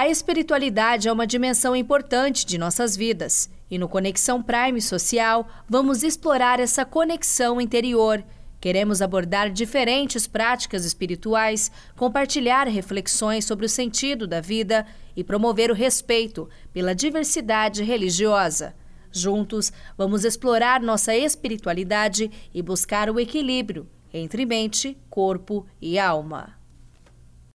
A espiritualidade é uma dimensão importante de nossas vidas e no Conexão Prime Social vamos explorar essa conexão interior. Queremos abordar diferentes práticas espirituais, compartilhar reflexões sobre o sentido da vida e promover o respeito pela diversidade religiosa. Juntos, vamos explorar nossa espiritualidade e buscar o equilíbrio entre mente, corpo e alma.